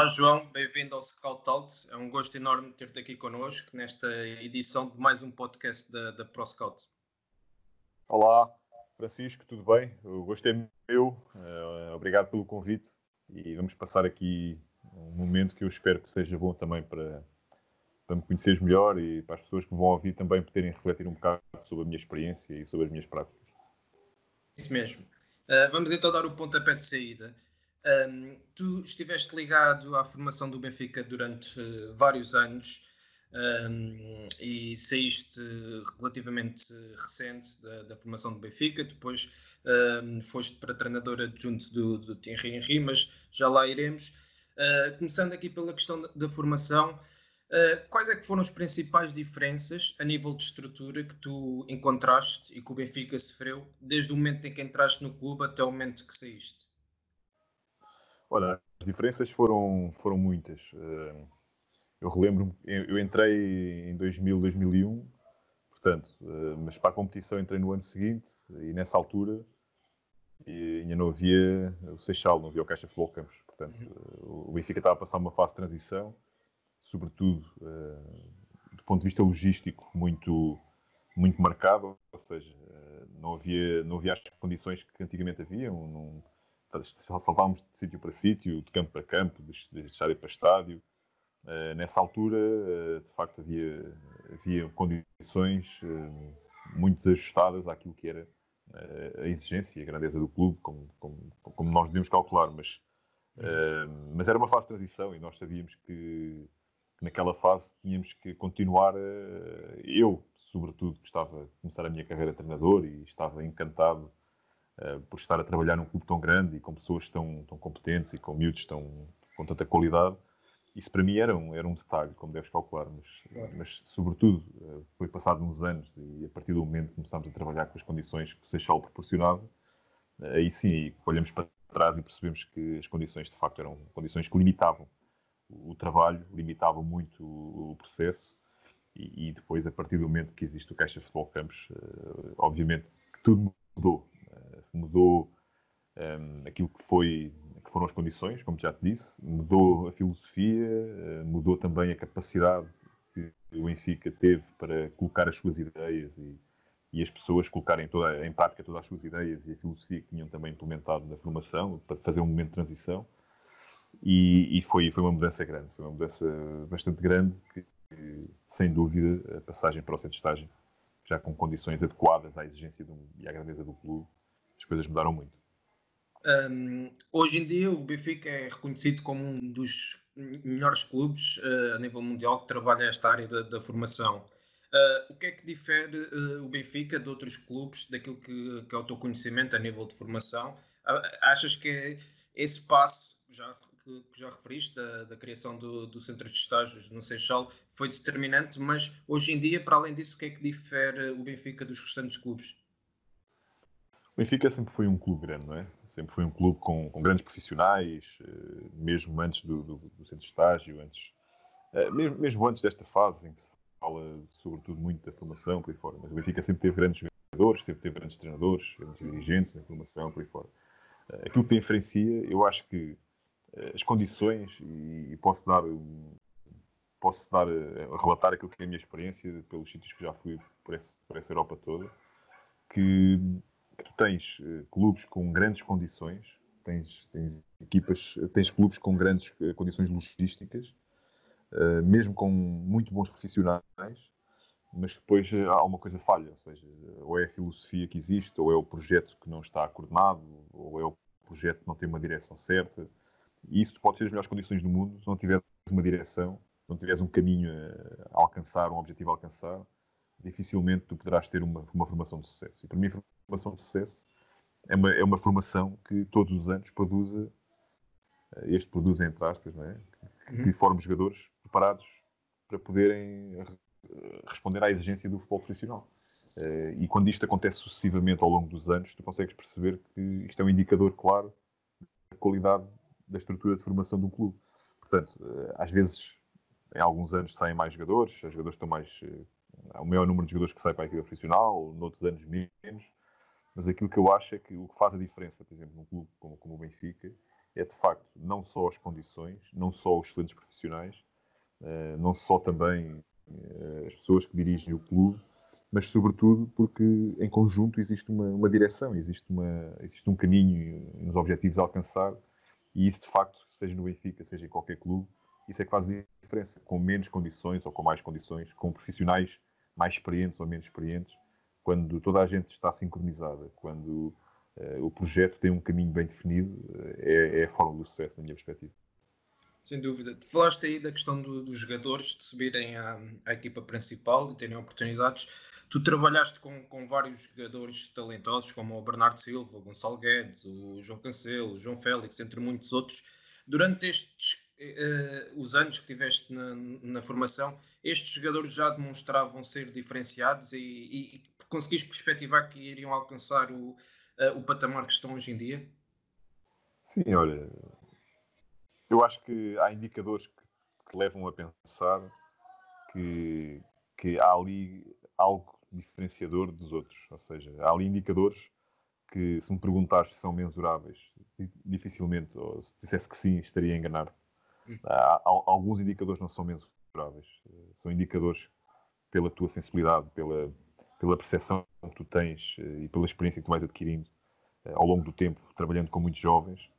Olá João, bem-vindo ao Scout Talks. É um gosto enorme ter-te aqui connosco nesta edição de mais um podcast da, da Pro Scout. Olá, Francisco, tudo bem? O gosto é meu, uh, obrigado pelo convite e vamos passar aqui um momento que eu espero que seja bom também para, para me conheceres melhor e para as pessoas que vão ouvir também poderem refletir um bocado sobre a minha experiência e sobre as minhas práticas. Isso mesmo. Uh, vamos então dar o pontapé de saída. Um, tu estiveste ligado à formação do Benfica durante uh, vários anos um, e saíste relativamente recente da, da, formação do Benfica, depois um, foste para treinador adjunto do, do Thierry Henry, mas já lá iremos. Uh, começando aqui pela questão da, da formação, uh, quais é que foram as principais diferenças a nível de estrutura que tu encontraste e que o Benfica sofreu desde o momento em que entraste no clube até o momento que saíste? Olha, as diferenças foram, foram muitas. Uh, eu relembro-me, eu entrei em 2000, 2001, portanto, uh, mas para a competição entrei no ano seguinte e nessa altura e ainda não havia o Seixal, não havia o Caixa Futebol Campos. Portanto, uh, o Benfica estava a passar uma fase de transição, sobretudo do ponto de vista logístico, muito, muito marcado, ou seja, não havia, não havia as condições que antigamente haviam. Não, saltávamos de sítio para sítio, de campo para campo, de, de estádio para estádio. Uh, nessa altura, uh, de facto, havia, havia condições uh, muito desajustadas àquilo que era a exigência e a grandeza do clube, como, como, como nós devíamos calcular. Mas, mas era uma fase de transição e nós sabíamos que, que naquela fase tínhamos que continuar. eu, sobretudo, que estava a começar a minha carreira de treinador e estava encantado por estar a trabalhar num clube tão grande e com pessoas tão, tão competentes e com miúdos tão, com tanta qualidade. Isso para mim era um, era um detalhe, como deves calcular, mas, claro. mas sobretudo uh, foi passado uns anos e a partir do momento que começámos a trabalhar com as condições que o Seixal proporcionava, uh, aí sim olhamos para trás e percebemos que as condições de facto eram condições que limitavam o, trabalho, limitavam muito o, o processo e, e, depois a partir do momento que existe o Caixa Futebol Campos, obviamente que tudo mudou mudou um, aquilo que, foi, que foram as condições, como já te disse, mudou a filosofia, uh, mudou também a capacidade que o Benfica teve para colocar as suas ideias e, e as pessoas colocarem toda, em prática todas as suas ideias e a filosofia que tinham também implementado na formação, para fazer um momento de transição. E, e foi, foi uma mudança grande, foi uma mudança bastante grande que, sem dúvida, a passagem para o centro de estágio, já com condições adequadas à exigência do, e à grandeza do clube, as coisas mudaram muito. Um, hoje em dia, o Benfica é reconhecido como um dos melhores clubes uh, a nível mundial que trabalha esta área da, da formação. Uh, o que é que difere uh, o Benfica de outros clubes daquilo que, que, é o teu conhecimento a nível de formação? achas que esse passo, já, que, que já referiste, da, da criação do, do, centro de estágios no Seixal, foi determinante, mas hoje em dia, para além disso, o que é que difere o Benfica dos restantes clubes? Benfica sempre foi um clube grande, não é? Sempre foi um clube com, com grandes profissionais, eh, mesmo antes do, do, do centro de estágio, antes, eh, mesmo, mesmo, antes desta fase em que se fala sobretudo muito da formação por aí fora. Mas o Benfica sempre teve grandes jogadores, sempre teve grandes treinadores, grandes dirigentes na formação por aí fora. Eh, aquilo que diferencia, eu acho que as condições, e posso dar posso dar relatar aquilo que é a minha experiência pelos sítios que já fui por por essa Europa toda, que tu tens uh, clubes com grandes condições, tens, tens, equipas, tens clubes com grandes uh, condições logísticas, uh, mesmo com muito bons profissionais, mas depois eh, há uma coisa falha, ou seja, ou é a filosofia que existe, ou é o projeto que não está coordenado, ou é o projeto que não tem uma direção certa. E isso pode ser as melhores condições do mundo se não tiveres uma direção, se não tiveres um caminho a alcançar, um objetivo a alcançar, dificilmente tu poderás ter uma, uma formação de sucesso. E para mim, a formação de sucesso é uma, é uma formação que todos os anos produz, eh, este produz entre aspas, não é? que, que forme jogadores preparados para poderem responder à exigência do futebol profissional. Eh, e quando isto acontece sucessivamente ao longo dos anos, tu consegues perceber que isto é um indicador claro da qualidade da estrutura de formação de um clube. Portanto, eh, às vezes, em alguns anos saem mais jogadores, os jogadores estão mais. Eh, há um maior número de jogadores que saem para a equipa profissional, noutros anos menos, mas aquilo que eu acho é que o que faz a diferença, por exemplo, num clube como, como o Benfica, é de facto não só as condições, não só os excelentes profissionais, não só também eh, as pessoas que dirigem o clube, mas sobretudo porque em conjunto existe uma, uma direção, existe, uma, existe um caminho nos objetivos a alcançar e isso de facto, seja no Benfica, seja em qualquer clube, isso é que faz a diferença, com menos condições ou com mais condições, com profissionais mais experientes ou menos experientes, quando toda a gente está sincronizada, quando uh, o projeto tem um caminho bem definido, uh, é, é a forma do sucesso, na minha perspectiva. Sem dúvida. Falaste aí da questão do, dos jogadores de subirem à, à, equipa principal e terem oportunidades. Tu trabalhaste com, com vários jogadores talentosos, como o Bernardo Silva, o Gonçalo Guedes, o João Cancelo, o João Félix, entre muitos outros. Durante estes uh, os anos que tiveste na, na, formação, estes jogadores já demonstravam ser diferenciados e, e conseguiste perspectivar que iriam alcançar o, uh, o patamar que estão hoje em dia? Sim, olha, eu acho que há indicadores que, que levam a pensar que, que há ali algo diferenciador dos outros. Ou seja, há ali indicadores que, se me perguntares se são mensuráveis, dificilmente, ou se dissesse que sim, estaria enganado. Hum. Há, alguns indicadores não são mensuráveis. São indicadores pela tua sensibilidade, pela, pela percepção que tu tens eh, e pela experiência que tu vais adquirindo eh, ao longo do tempo, trabalhando com muitos jovens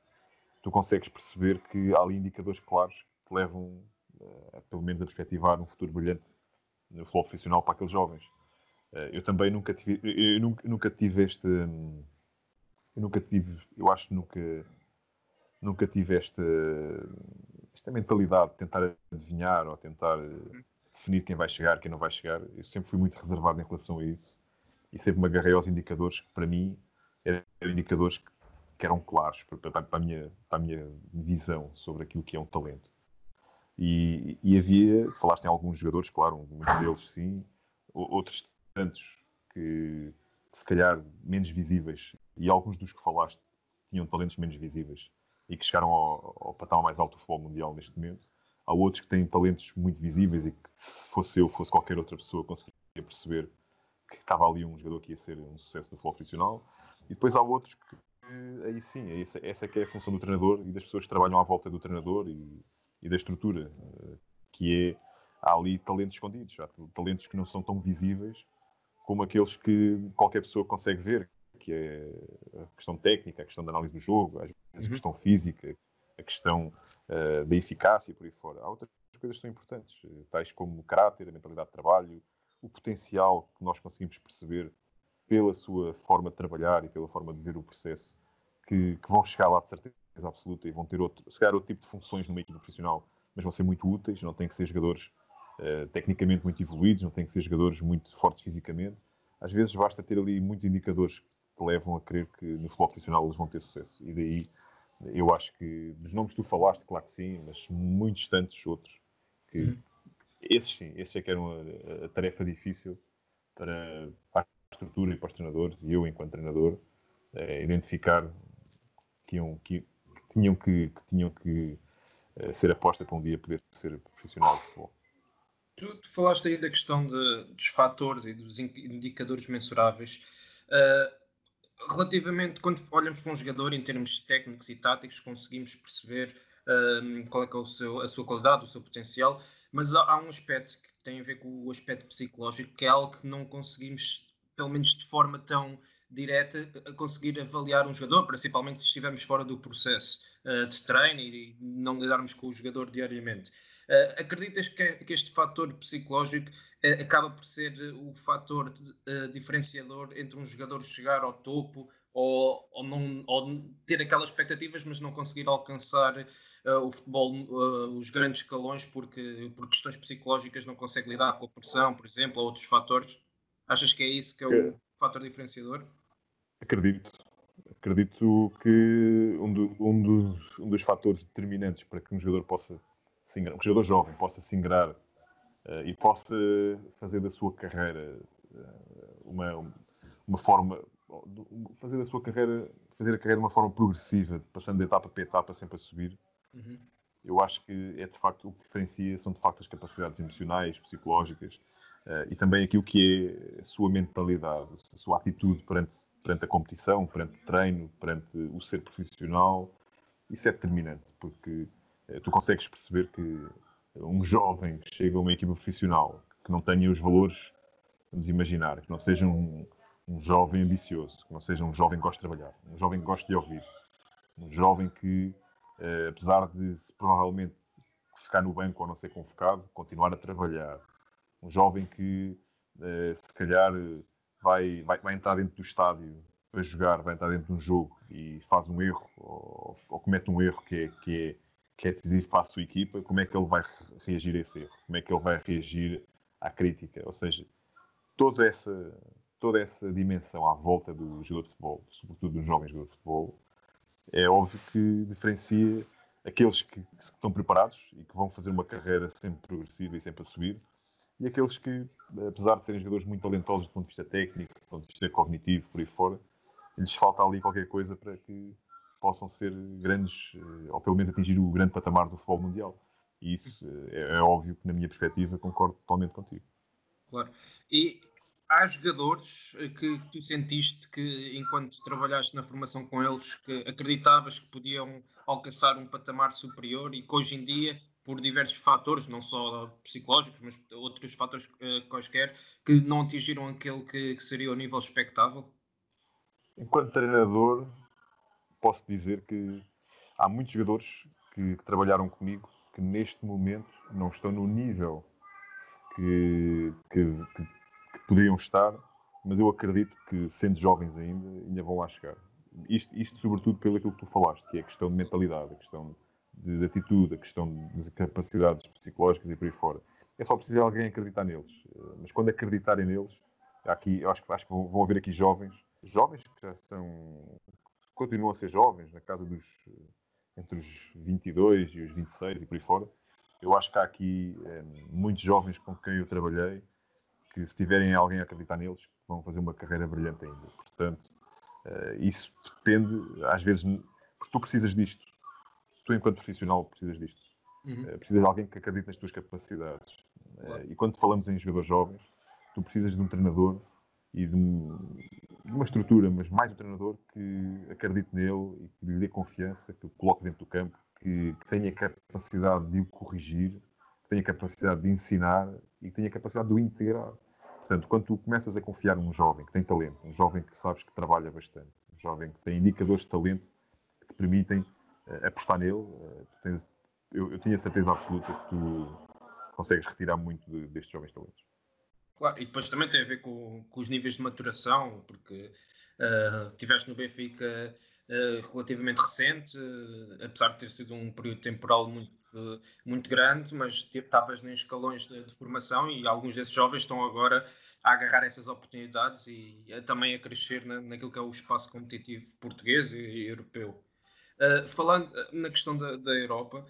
tu consegues perceber que há ali indicadores claros que te levam, uh, pelo menos, a perspectivar um futuro brilhante no futebol profissional para aqueles jovens. Eu também nunca tive, eu nunca, nunca tive este, eu nunca tive, eu acho nunca, nunca tive esta, esta mentalidade de tentar adivinhar ou tentar eh, definir quem vai chegar, quem não vai chegar. Eu sempre fui muito reservado em relação a isso e sempre me agarrei aos indicadores que, para mim, eram indicadores que eram claros para, para, a minha, para a minha visão sobre aquilo que é um talento. E, e havia, falaste em alguns jogadores, claro, muitos deles sim, outros tantos que, que se calhar menos visíveis, e alguns dos que falaste tinham talentos menos visíveis e que chegaram ao, ao patamar mais alto do futebol mundial neste momento. Há outros que têm talentos muito visíveis e que se fosse eu, fosse qualquer outra pessoa, conseguiria perceber que estava ali um jogador que ia ser um sucesso no futebol profissional. E depois há outros que aí sim, é essa, essa é que é a função do treinador e das pessoas que trabalham à volta do treinador e, e da estrutura, eh, que é, há ali talentos escondidos, há talentos que não são tão visíveis como aqueles que qualquer pessoa consegue ver, que é a questão técnica, a questão da análise do jogo, às vezes a uhum. questão física, a questão uh, da eficácia por aí fora. Há outras coisas que são importantes, eh, tais como o caráter, a mentalidade de trabalho, o potencial que nós conseguimos perceber pela sua forma de trabalhar e pela forma de ver o processo, que, que vão chegar lá de certeza absoluta e vão ter outro, calhar outro tipo de funções numa equipe profissional, mas vão ser muito úteis, não têm que ser jogadores uh, tecnicamente muito evoluídos, não têm que ser jogadores muito fortes fisicamente. Às vezes basta ter ali muitos indicadores que levam a crer que no futebol profissional eles vão ter sucesso. E daí eu acho que dos nomes que tu falaste, claro que sim, mas muitos tantos outros que uhum. esses sim, esses é que eram a, a tarefa difícil para, para estrutura e para os treinadores, e eu, enquanto treinador, é, identificar que, iam, que, que, tinham que, que tinham que é, ser aposta para um dia poder ser profissional de futebol. Tu, tu falaste aí da questão de, dos fatores e dos indicadores mensuráveis. Uh, relativamente, quando olhamos para um jogador em termos técnicos e táticos, conseguimos perceber uh, qual é, é seu, a sua qualidade, o seu potencial, mas há, há, um aspecto que tem a ver com o aspecto psicológico, que é algo que não conseguimos pelo menos de forma tão direta, a conseguir avaliar um jogador, principalmente se estivermos fora do processo uh, de treino e não lidarmos com o jogador diariamente. Uh, acreditas que, que, este fator psicológico uh, acaba por ser o fator uh, diferenciador entre um jogador chegar ao topo ou, ou, não, ou ter aquelas expectativas, mas não conseguir alcançar o futebol, os grandes escalões, porque por questões psicológicas não consegue lidar com a pressão, por exemplo, ou outros fatores? Achas que é isso que é o fator diferenciador? Acredito. Acredito que um, do, um, dos, um dos fatores determinantes para que um jogador possa ingrar, um jogador jovem possa se ingrar uh, e possa fazer da sua carreira uh, uma, uma forma fazer da sua carreira fazer a carreira de uma forma progressiva, passando de etapa para etapa, sempre a subir. Uhum. Eu acho que é de facto o que diferencia são de facto as capacidades emocionais, psicológicas uh, e também aquilo que é a sua mentalidade, a sua atitude perante perante a competição, perante o treino, perante o ser profissional. Isso é determinante, porque eh, tu consegues perceber que um jovem que chega a uma equipa profissional que não tenha os valores, vamos imaginar, que não seja um, um jovem ambicioso, que não seja um jovem que gosta de trabalhar, um jovem que gosta de ouvir, um jovem que, eh, apesar de provavelmente ficar no banco ou não ser convocado, continuar a trabalhar, um jovem que, eh, se calhar, vai, vai, vai entrar dentro do estádio para jogar, vai entrar dentro de um jogo e faz um erro ou, ou comete um erro que é, que, é, que é decisivo para a sua equipa, como é que ele vai reagir a esse erro? Como é que ele vai reagir à crítica? Ou seja, toda essa, toda essa dimensão à volta do jogador de futebol, sobretudo do jovem jogador de futebol, é óbvio que diferencia aqueles que, que estão preparados e que vão fazer uma carreira sempre progressiva e sempre a subir e aqueles que, apesar de serem jogadores muito talentosos do ponto de vista técnico, do ponto de vista cognitivo, por aí fora, lhes falta ali qualquer coisa para que possam ser grandes, eh, ou pelo menos atingir o grande patamar do futebol mundial. E isso eh, é, é óbvio que, na minha perspectiva, concordo totalmente contigo. Claro. E há jogadores eh, que tu sentiste que, enquanto trabalhaste na formação com eles, que acreditavas que podiam alcançar um patamar superior e que hoje em dia por diversos fatores, não só psicológicos, mas outros fatores uh, quaisquer, que não atingiram aquele que, que, seria o nível expectável? Enquanto treinador, posso dizer que há muitos jogadores que, que trabalharam comigo que neste momento não estão no nível que, que, que, poderiam estar, mas eu acredito que, sendo jovens ainda, ainda vão lá chegar. Isto, isto sobretudo pelo que tu falaste, que é a questão de mentalidade, a questão de de atitude, a questão de capacidades psicológicas e por aí fora. É só preciso alguém acreditar neles. Mas quando acreditarem neles, aqui, acho, acho que vão haver aqui jovens, jovens que já são, continuam a ser jovens, na casa dos, entre os 22 e os 26 e por aí fora. Eu acho que há aqui é, muitos jovens com quem eu trabalhei que se tiverem alguém a acreditar neles, vão fazer uma carreira brilhante ainda. Portanto, é, isso depende, às vezes, porque tu precisas disto tu, enquanto profissional, precisas disto. Uhum. Uh, precisas de alguém que acredite nas tuas capacidades. Claro. E quando falamos em jogadores jovens, tu precisas de um treinador e de, um, uma estrutura, mas mais um treinador que acredite nele e que lhe dê confiança, que o coloque dentro do campo, que, que tenha capacidade de o corrigir, que tenha capacidade de ensinar e que tenha capacidade de o integrar. Portanto, quando tu começas a confiar num jovem que tem talento, um jovem que sabes que trabalha bastante, um jovem que tem indicadores de talento que te permitem uh, apostar nele, uh, tens, eu, eu tinha certeza absoluta que tu consegues retirar muito de, destes jovens talentos. Claro, e depois também tem a ver com, com os níveis de maturação, porque uh, tiveste no Benfica uh, relativamente recente, uh, apesar de ter sido um período temporal muito, muito grande, mas estavas em escalões de, de, formação e alguns desses jovens estão agora a agarrar essas oportunidades e a, também a crescer na, naquilo que é o espaço competitivo português e, e europeu. Uh, falando na questão da, da Europa,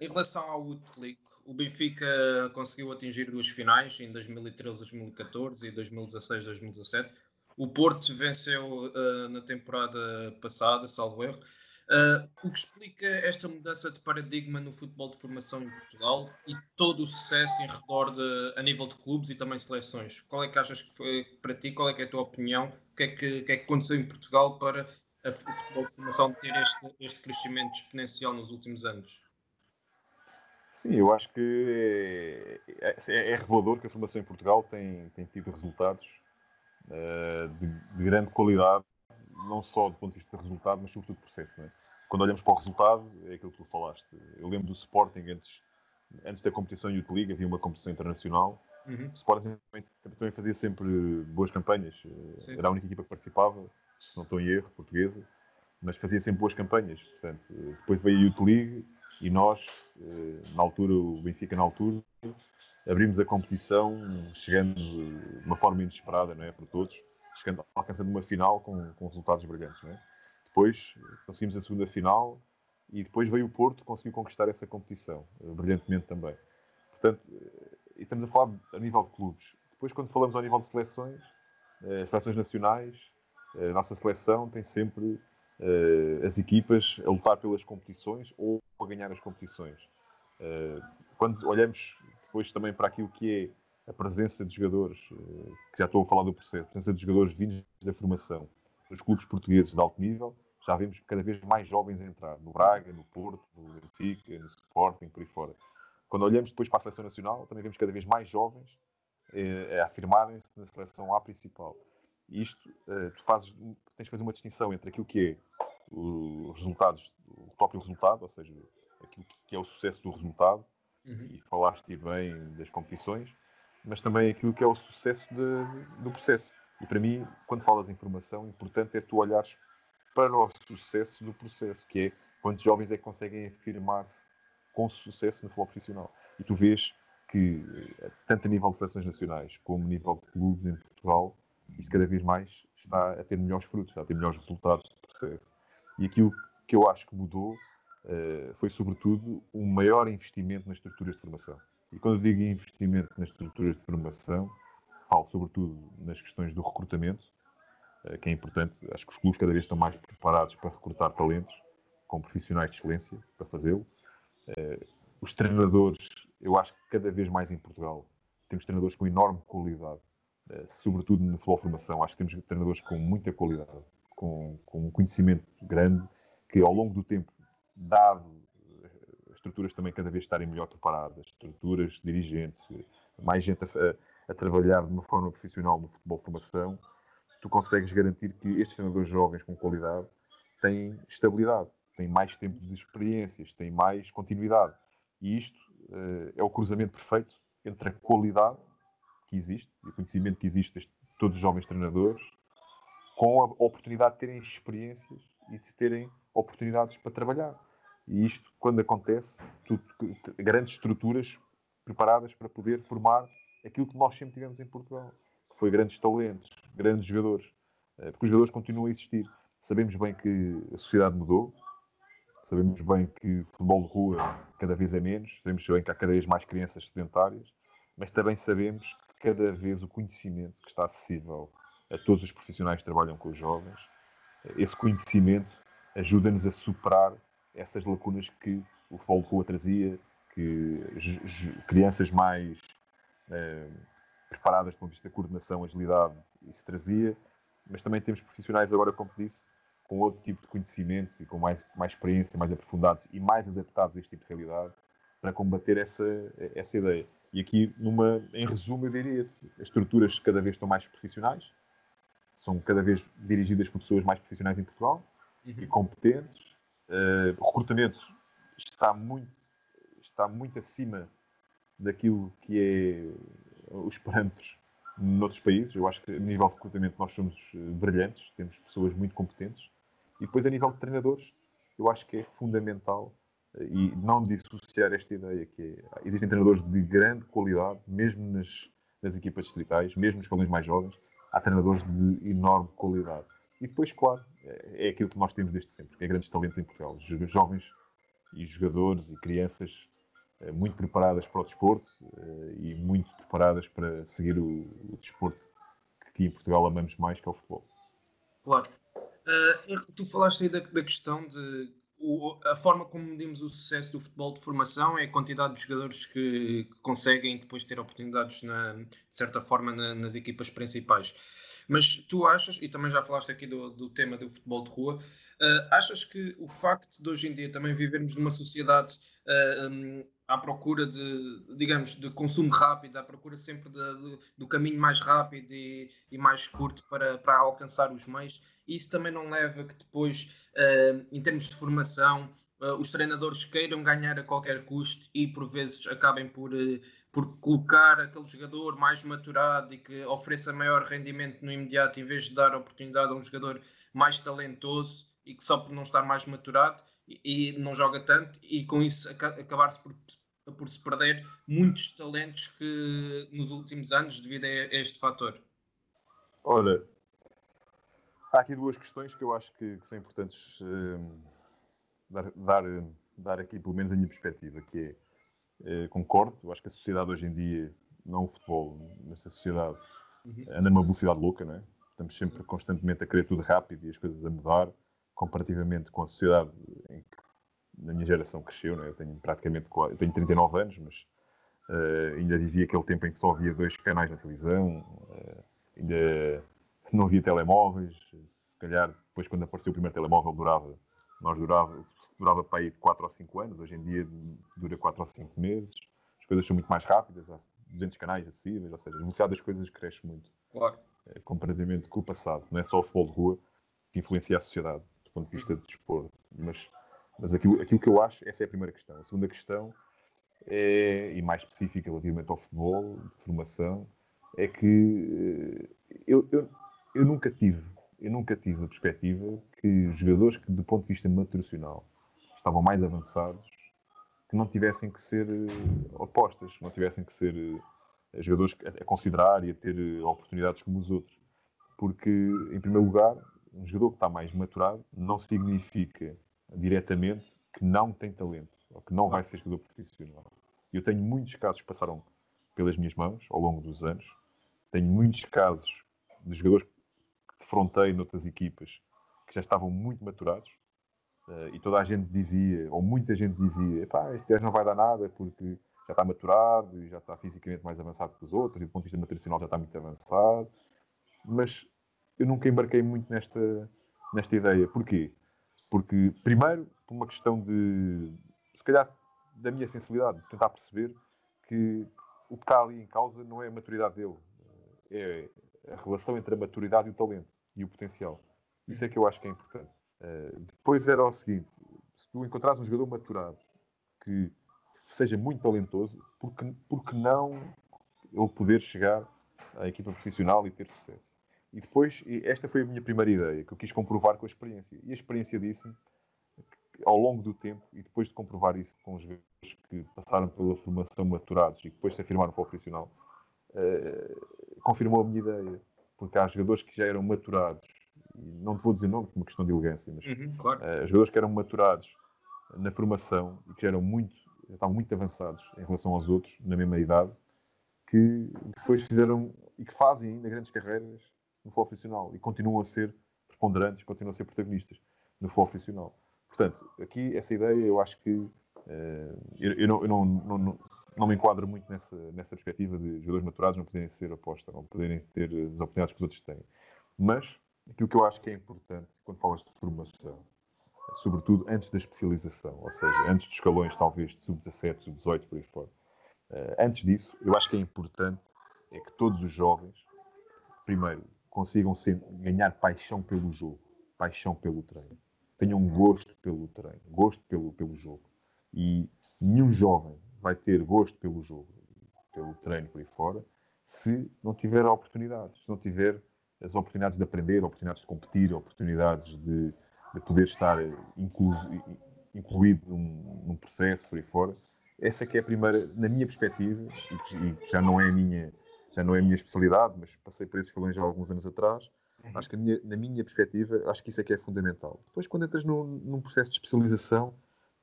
em relação ao League, o Benfica conseguiu atingir duas finais em 2013, 2014 e 2016, 2017. O Porto venceu uh, na temporada passada, salvo erro. Uh, o que explica esta mudança de paradigma no futebol de formação em Portugal e todo o sucesso em redor de, a nível de clubes e também seleções. Qual é que achas que foi para ti? Qual é, é a tua opinião? O que é que, que, é que aconteceu em Portugal para o futebol de formação ter este, este crescimento exponencial nos últimos anos? Sim, eu acho que é, é, é, revelador que a formação em Portugal tem, tem tido resultados uh, de, de, grande qualidade, não só do ponto de vista de resultado, mas sobretudo de processo. É? Quando olhamos para o resultado, é aquilo que tu falaste. Eu lembro do Sporting antes, antes da competição Youth League havia uma competição internacional. Uhum. O Sporting também, também fazia sempre boas campanhas. Eh, Sim. Era a única equipa que participava, se não estou em erro, portuguesa, mas fazia sempre boas campanhas. Portanto, eh, depois veio a Youth League e nós, eh, na altura, o Benfica na altura, abrimos a competição chegando de uma forma inesperada, não é, para todos, chegando, alcançando uma final com, com resultados brilhantes, é? Depois conseguimos a segunda final e depois veio o Porto, conseguiu conquistar essa competição, eh, brilhantemente também. Portanto, eh, estamos a falar a nível de clubes. Depois, quando falamos ao nível de seleções, as seleções nacionais, a nossa seleção tem sempre as equipas a lutar pelas competições ou a ganhar as competições. Eh, Quando olhamos depois também para aquilo que é a presença de jogadores, eh, que já estou a falar do processo, a presença de jogadores vindos da formação dos clubes portugueses de alto nível, já vemos cada vez mais jovens entrar, no Braga, no Porto, no Benfica, no Sporting, por aí fora. Quando olhamos depois para a seleção nacional, também vemos cada vez mais jovens eh, a afirmarem-se na seleção A principal. Isto, eh, tu fazes, tens de fazer uma distinção entre aquilo que é o- os resultados, o próprio resultado, ou seja, aquilo que é o sucesso do resultado, Uhum. e falaste bem das competições, mas também aquilo que é o sucesso de- do processo. E para mim, quando falas em formação, o importante é tu olhares para o sucesso do processo, que é quantos jovens é que conseguem afirmar-se com sucesso no futebol profissional. E tu vês que, eh, tanto a nível de seleções nacionais como a nível de clubes em Portugal, isto cada vez mais está a ter melhores frutos, está a ter melhores resultados processo. E aquilo que eu acho que mudou eh, foi, sobretudo, um maior investimento nas estruturas de formação. E quando eu digo investimento nas estruturas de formação, falo sobretudo nas questões do recrutamento, eh, que é importante. Acho que os clubes cada vez estão mais preparados para recrutar talentos, com profissionais de excelência para fazê-lo. Eh, Os treinadores, eu acho que cada vez mais em Portugal, temos treinadores com enorme qualidade, sobretudo no futebol formação. Acho que temos treinadores com muita qualidade, com, com um conhecimento grande, que ao longo do tempo, dado eh, as estruturas também cada vez estarem melhor preparadas, estruturas, dirigentes, eh, mais gente a, a- trabalhar de uma forma profissional no futebol formação, tu consegues garantir que estes treinadores jovens com qualidade têm estabilidade, têm mais tempo de experiências, têm mais continuidade. E isto eh, é o cruzamento perfeito entre a qualidade que existe o conhecimento que existe de todos os jovens treinadores com a oportunidade de terem experiências e de terem oportunidades para trabalhar. E isto, quando acontece, tu tu- grandes estruturas preparadas para poder formar aquilo que nós sempre tivemos em Portugal, que foi grandes talentos, grandes jogadores, Eh, porque os jogadores continuam a existir. Sabemos bem que a sociedade mudou, sabemos bem que o futebol de rua cada vez é menos, sabemos bem que há cada vez mais crianças sedentárias, mas também sabemos cada vez o conhecimento que está acessível a todos os profissionais que trabalham com os jovens, esse conhecimento ajuda-nos a superar essas lacunas que o futebol de rua trazia, que crianças mais eh, preparadas do ponto de vista da coordenação, agilidade, isso trazia, mas também temos profissionais agora, como disse, com outro tipo de conhecimentos e com mais, mais experiência, mais aprofundados e mais adaptados a este tipo de realidade para combater essa, essa ideia. E aqui, numa, em resumo, eu diria as estruturas cada vez estão mais profissionais, são cada vez dirigidas por pessoas mais profissionais em Portugal e competentes. Eh, o recrutamento está muito, está muito acima daquilo que é os parâmetros noutros países. Eu acho que a nível de recrutamento nós somos eh, brilhantes, temos pessoas muito competentes. E depois a nível de treinadores, eu acho que é fundamental eh, e não dissociar esta ideia que existem treinadores de grande qualidade, mesmo nas, nas equipas distritais, mesmo nos escalões mais jovens, há treinadores de enorme qualidade. E depois, claro, é é aquilo que nós temos desde sempre, que é grandes talentos em Portugal. Jo- Jovens e jogadores e crianças eh, muito preparadas para o desporto eh, e muito preparadas para seguir o, o desporto que em Portugal amamos mais, que é o futebol. Claro. Uh, tu falaste aí da, da questão de o- a forma como medimos o sucesso do futebol de formação é a quantidade de jogadores que, que conseguem depois ter oportunidades, na, de certa forma, na- nas equipas principais. Mas tu achas, e também já falaste aqui do, do tema do futebol de rua, uh, achas que o facto de hoje em dia também vivermos numa sociedade uh, à procura de, digamos, de consumo rápido, à procura sempre de- de- do caminho mais rápido e, e mais curto para, para alcançar os meios, isso também não leva que depois, uh, em termos de formação, uh, os treinadores queiram ganhar a qualquer custo e por vezes acabem por, uh, por colocar aquele jogador mais maturado e que ofereça maior rendimento no imediato em vez de dar oportunidade a um jogador mais talentoso e que só por não estar mais maturado e, e não joga tanto e com isso acabar-se por, por se perder muitos talentos que nos últimos anos devido a este fator. Ora, há aqui duas questões que eu acho que, que são importantes uh, dar, dar, dar, aqui, pelo menos a minha perspectiva, que é, uh, concordo, eu acho que a sociedade hoje em dia, não o futebol, mas a sociedade uhum. anda numa velocidade louca, não é? Estamos sempre Sim. constantemente a querer tudo rápido e as coisas a mudar, comparativamente com a sociedade em que na minha geração cresceu, é? eu tenho praticamente eu tenho 39 anos, mas uh, ainda vivia aquele tempo em que só havia dois canais na televisão, uh, ainda não havia telemóveis, se calhar depois quando apareceu o primeiro telemóvel durava, nós durava, durava para aí 4 ou 5 anos, hoje em dia dura 4 ou 5 meses, as coisas são muito mais rápidas, há 200 canais acessíveis, ou seja, a velocidade das coisas cresce muito. Claro. Uh, comparativamente com o passado, não é só o futebol de rua que influencia a sociedade, ponto de vista de desporto, mas mas aquilo, aquilo que eu acho, essa é a primeira questão. A segunda questão, é, e mais específica relativamente ao futebol, de formação, é que eh, eu, eu, eu nunca tive, eu nunca tive a perspectiva que jogadores que, do ponto de vista maturacional, estavam mais avançados, que não tivessem que ser eh, opostas, não tivessem que ser eh, jogadores a considerar e a ter oportunidades como os outros. Porque, em primeiro lugar, um jogador que está mais maturado não significa diretamente que não tem talento ou que não vai ser jogador profissional. Eu tenho muitos casos que passaram pelas minhas mãos ao longo dos anos. Tenho muitos casos de jogadores que defrontei noutras equipas que já estavam muito maturados uh, e toda a gente dizia, ou muita gente dizia, pá, este gajo não vai dar nada porque já está maturado e já está fisicamente mais avançado que os outros e do ponto de vista nutricional já está muito avançado. Mas eu nunca embarquei muito nesta, nesta ideia. Porquê? Porque, primeiro, por uma questão de, se calhar, da minha sensibilidade, de tentar perceber que o que está ali em causa não é a maturidade dele, é a relação entre a maturidade e o talento e o potencial. Isso é que eu acho que é importante. Uh, depois era o seguinte: se tu encontrares um jogador maturado que seja muito talentoso, porque, porque não ele poder chegar à equipa profissional e ter sucesso? E depois, esta foi a minha primeira ideia, que eu quis comprovar com a experiência. E a experiência disse-me, ao longo do tempo, e depois de comprovar isso com os jogadores que passaram pela formação maturados e que depois se afirmaram para o profissional, uh, confirmou a minha ideia. Porque há jogadores que já eram maturados, e não te vou dizer nomes por uma questão de elegância, mas uhum, claro. uh, jogadores que eram maturados na formação e que já eram muito, já estavam muito avançados em relação aos outros, na mesma idade, que depois fizeram e que fazem ainda grandes carreiras no futebol profissional e continuam a ser preponderantes, continuam a ser protagonistas no futebol profissional. Portanto, aqui essa ideia eu acho que uh, eu, eu, não, eu não, não, não, me enquadro muito nessa, nessa perspectiva de jogadores maturados não poderem ser aposta, não poderem ter as oportunidades que os outros têm. Mas aquilo que eu acho que é importante quando falas de formação, sobretudo antes da especialização, ou seja, antes dos escalões talvez de sub-17, sub-18, por aí fora. Uh, antes disso, eu acho que é importante é que todos os jovens, primeiro, consigam ser, ganhar paixão pelo jogo, paixão pelo treino. Tenham gosto pelo treino, gosto pelo, pelo jogo. E nenhum jovem vai ter gosto pelo jogo, pelo treino por aí fora, se não tiver oportunidades, se não tiver as oportunidades de aprender, oportunidades de competir, oportunidades de, de poder estar inclu, incluído num, num, processo por aí fora. Essa que é a primeira, na minha perspectiva, e que já não é a minha já não é a minha especialidade, mas passei por esses escalões há alguns anos atrás. Uhum. Acho que minha, na minha perspectiva, acho que isso é que é fundamental. Depois, quando entras num, num processo de especialização,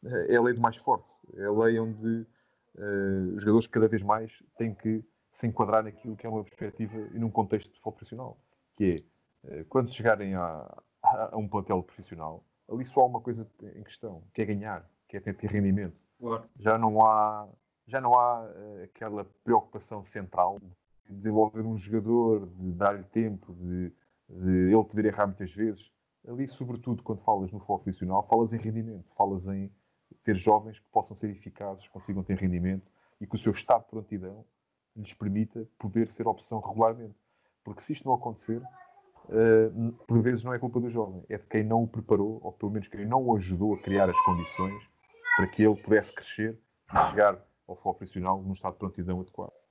eh, é a lei do mais forte. É a lei onde uh, os jogadores cada vez mais têm que se enquadrar naquilo que é uma perspectiva e num contexto de futebol profissional. Que é, uh, quando chegarem a, a, a, um plantel profissional, ali só há uma coisa em questão, que é ganhar, que é ter, ter rendimento. Claro. Já não há, já não há uh, aquela preocupação central desenvolver um jogador, de dar-lhe tempo, de, de, ele poder errar muitas vezes. Ali, sobretudo, quando falas no futebol profissional, falas em rendimento, falas em ter jovens que possam ser eficazes, consigam ter rendimento e que o seu estado de prontidão lhes permita poder ser opção regularmente. Porque se isto não acontecer, uh, por vezes não é culpa do jovem, é de quem não o preparou, ou pelo menos quem não o ajudou a criar as condições para que ele pudesse crescer e chegar ao futebol profissional num estado de prontidão adequado.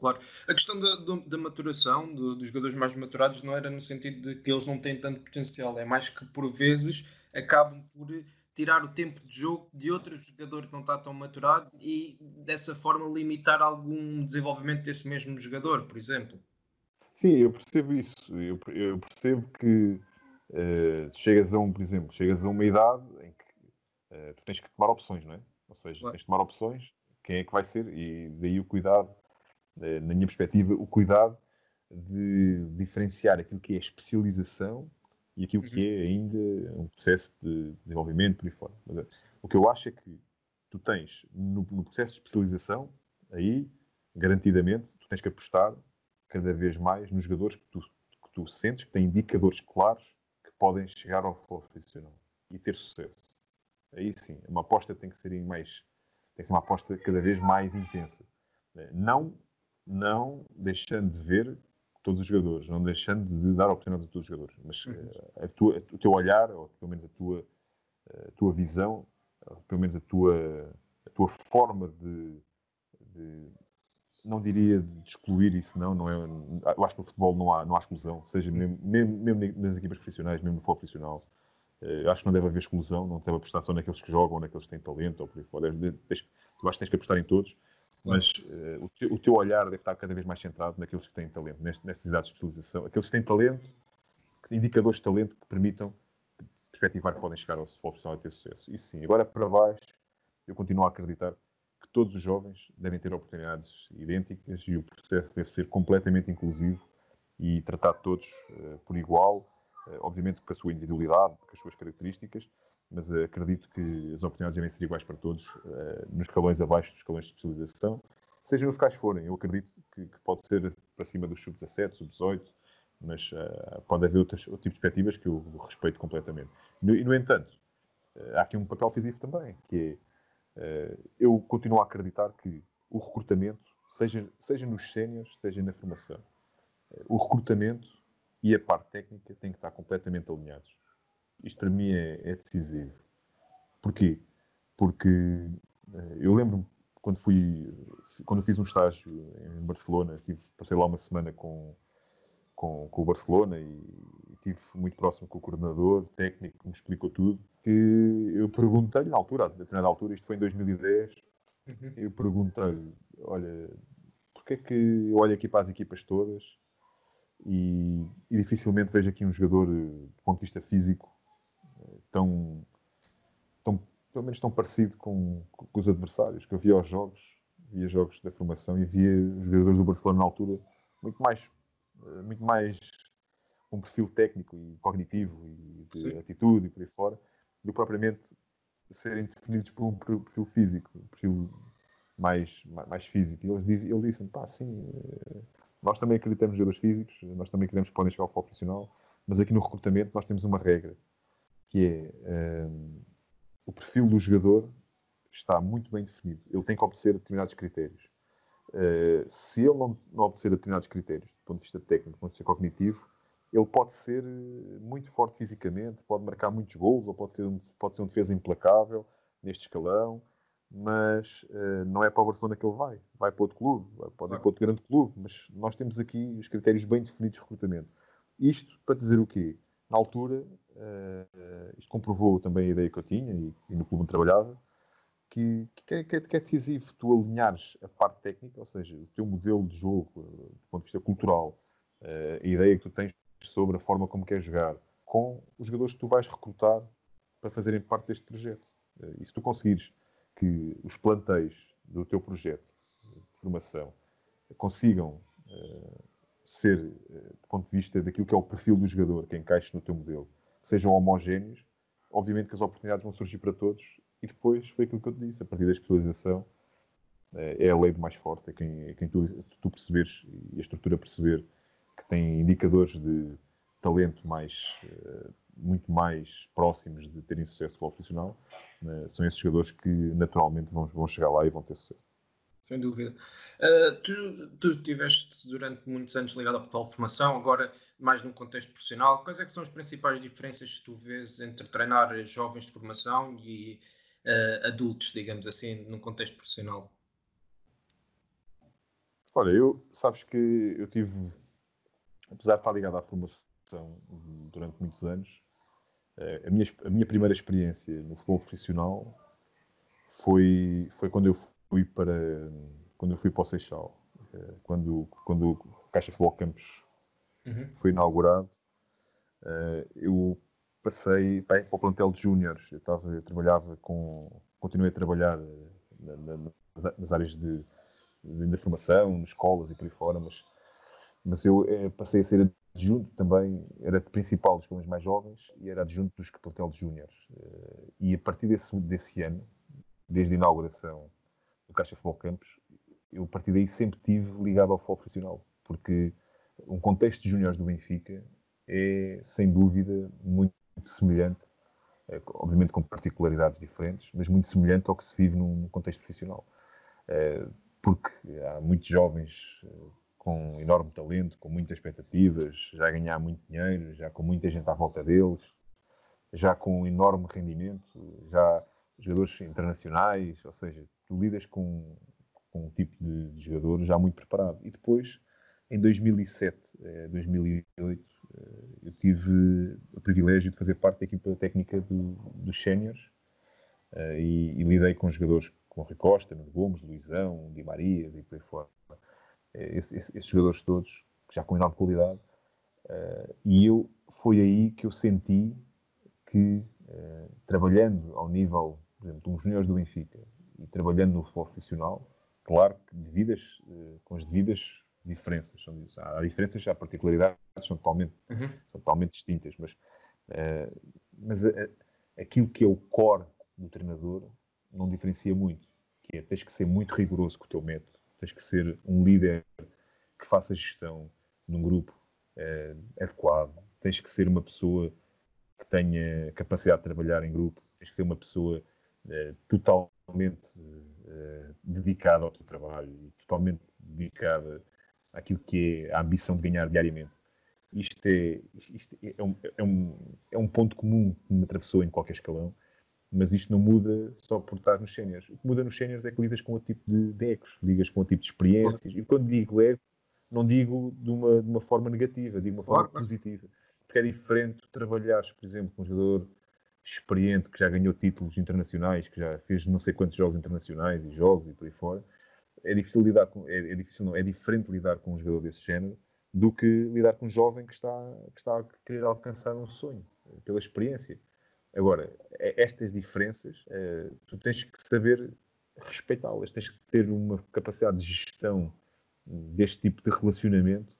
Claro. A questão da, da maturação dos jogadores mais maturados não era no sentido de que eles não têm tanto potencial, é mais que por vezes acabam por tirar o tempo de jogo de outro jogador que não está tão maturado e dessa forma limitar algum desenvolvimento desse mesmo jogador, por exemplo. Sim, eu percebo isso. Eu, eu percebo que uh, chegas a um, por exemplo, chegas a uma idade em que uh, tu tens que tomar opções, não é? Ou seja, claro. tens de tomar opções, quem é que vai ser, e daí o cuidado na minha perspectiva, o cuidado de diferenciar aquilo que é especialização e aquilo que uhum. é ainda um processo de desenvolvimento por aí fora. Mas, eh, o que eu acho é que tu tens, no, no, processo de especialização, aí, garantidamente, tu tens que apostar cada vez mais nos jogadores que tu, que tu sentes que têm indicadores claros que podem chegar ao profissional e ter sucesso. Aí sim, uma aposta tem que ser mais, tem que ser uma aposta cada vez mais intensa. Eh, não não deixando de ver todos os jogadores, não deixando de dar oportunidades a todos os jogadores, mas uhum. Eh, a tua, o teu olhar, ou pelo menos a tua, eh, a tua visão, pelo menos a tua, a tua forma de, de, não diria de excluir isso, não, não é, eu acho que no futebol não há, não há exclusão, seja mesmo, mesmo, nas equipas profissionais, mesmo no futebol profissional, eh, eu acho que não deve haver exclusão, não deve apostar só naqueles que jogam, naqueles que têm talento, ou por aí fora, tu acho que tens que apostar em todos, mas uh, o, teu, o, teu, olhar deve estar cada vez mais centrado naqueles que têm talento, nestas idades de especialização, aqueles que têm talento, indicadores de talento que permitam perspectivar que podem chegar ao profissional e ter sucesso. Isso sim, agora para baixo, eu continuo a acreditar que todos os jovens devem ter oportunidades idênticas e o processo deve ser completamente inclusivo e tratar todos uh, por igual, uh, obviamente com a sua individualidade, com as suas características, mas uh, acredito que as oportunidades devem ser iguais para todos, uh, nos escalões abaixo dos escalões de especialização, seja nos quais forem. Eu acredito que, que pode ser para cima dos sub-17, sub-18, mas uh, pode haver outras, outro tipo de perspectivas que eu respeito completamente. No, e, no entanto, há aqui um papel decisivo também, que é, eu continuo a acreditar que o recrutamento, seja, seja nos séniores, seja na formação, o recrutamento e a parte técnica têm que estar completamente alinhados isto para mim é, é decisivo. Porquê? Porque uh, eu lembro-me quando fui quando fiz um estágio em Barcelona, tive, passei lá uma semana com, com, com o Barcelona e estive muito próximo com o coordenador técnico que me explicou tudo, que eu perguntei-lhe na altura, a determinada altura, isto foi em 2010, uhum. eu perguntei-lhe, olha, porque é que eu olho aqui para as equipas todas e, e dificilmente vejo aqui um jogador, do ponto de vista físico, tão, tão pelo menos tão parecido com, com, os adversários, que eu via os jogos, via jogos da formação e via os jogadores do Barcelona na altura muito mais, eh, muito mais um perfil técnico e cognitivo e de Sim. atitude e por aí fora, do que propriamente serem definidos por um perfil físico, um perfil mais, mais físico. E eles dizem, ele disse pá, sim, eh, nós também acreditamos nos jogadores físicos, nós também queremos que podem chegar ao futebol profissional, mas aqui no recrutamento nós temos uma regra, que é um, o perfil do jogador está muito bem definido. Ele tem que obedecer a determinados critérios. Uh, se ele não, não obedecer a determinados critérios, do ponto de vista técnico, do ponto de vista cognitivo, ele pode ser eh, muito forte fisicamente, pode marcar muitos gols, ou pode, ter um, pode ser um defesa implacável neste escalão, mas uh, não é para o Barcelona que ele vai. Vai para outro clube, pode ir para outro grande clube, mas nós temos aqui os critérios bem definidos de recrutamento. Isto para dizer o quê? Na altura, Uh, isto comprovou também a ideia que eu tinha e, e no clube onde trabalhava, que, que, é, que, é, decisivo tu alinhares a parte técnica, ou seja, o teu modelo de jogo, uh, do ponto de vista cultural, uh, a ideia que tu tens sobre a forma como queres jogar, com os jogadores que tu vais recrutar para fazerem parte deste projeto. e se tu conseguires que os plantéis do teu projeto de formação consigam ser, do ponto de vista daquilo que é o perfil do jogador, que encaixe no teu modelo, sejam homogéneos, obviamente que as oportunidades vão surgir para todos e depois foi aquilo que eu te disse, a partir da especialização eh, é a lei do mais forte, é quem, é quem tu, tu, perceberes e a estrutura perceber que tem indicadores de talento mais, eh, muito mais próximos de terem sucesso profissional, né, são esses jogadores que naturalmente vão, vão chegar lá e vão ter sucesso. Sem dúvida. Uh, tu, estiveste durante muitos anos ligado futebol de formação, agora mais num contexto profissional. Quais é são as principais diferenças que tu vês entre treinar jovens de formação e uh, adultos, digamos assim, num contexto profissional? Olha, eu, sabes que eu tive, apesar de estar ligado à formação durante muitos anos, uh, a minha, a minha primeira experiência no futebol profissional foi, foi quando eu fui para quando eu fui para o Seixal, eh, quando, quando o Caixa Futebol Campos uhum. foi inaugurado, eh, eu passei bem, para o plantel de júniores. Eu, estava, eu trabalhava com. continuei a trabalhar eh, na, na, nas áreas de, de, de, formação, nas escolas e por aí fora, mas, mas eu passei a ser adjunto também, era principal dos escolas mais jovens e era adjunto dos plantel de júniores. e a partir desse, desse ano, desde a inauguração do Caixa Futebol Campos, eu a partir daí sempre tive ligado ao futebol profissional, porque um contexto de júniores do Benfica é, sem dúvida, muito semelhante, é, obviamente com particularidades diferentes, mas muito semelhante ao que se vive num contexto profissional. É, porque há muitos jovens é, com enorme talento, com muitas expectativas, já a ganhar muito dinheiro, já com muita gente à volta deles, já com enorme rendimento, já jogadores internacionais, ou seja, tu lidas com, com um tipo de, de jogador já muito preparado. E depois, em 2007, 2008, eh, eh, eu tive o privilégio de fazer parte da equipa técnica do, dos séniores eh, e, e, lidei com jogadores como Rui Costa, Nuno Gomes, Luizão, Di Marias e por aí fora. Esses, esses, esses jogadores todos, já com enorme qualidade. e eu, foi aí que eu senti que, trabalhando ao nível por exemplo, de uns juniores do Benfica e trabalhando no futebol profissional, claro que devidas, eh, com as devidas diferenças. São, há diferenças, há particularidades, são totalmente, uhum. são totalmente distintas, mas, uh, mas uh, aquilo que é o core do treinador não diferencia muito, que é tens que ser muito rigoroso com o teu método, tens que ser um líder que faça gestão num grupo uh, adequado, tens que ser uma pessoa que tenha capacidade de trabalhar em grupo, tens que ser uma pessoa eh, totalmente uh, dedicada ao teu trabalho e totalmente dedicada àquilo que é a ambição de ganhar diariamente. Isto é, isto é, um, é, um, é um ponto comum que me atravessou em qualquer escalão, mas isto não muda só por estar nos séniores. O que muda nos séniores é que lidas com outro tipo de, de egos, ligas com outro tipo de experiências. E quando digo ego, não digo de uma, de uma forma negativa, digo de uma forma positiva. Porque é diferente trabalhares, por exemplo, com um jogador experiente, que já ganhou títulos internacionais, que já fez não sei quantos jogos internacionais e jogos e por aí fora, é difícil lidar com, é, é difícil não, é diferente lidar com um jogador desse género do que lidar com um jovem que está, que está a querer alcançar um sonho, pela experiência. Agora, é, estas diferenças, é, tu tens que saber respeitá-las, tens que ter uma capacidade de gestão deste tipo de relacionamento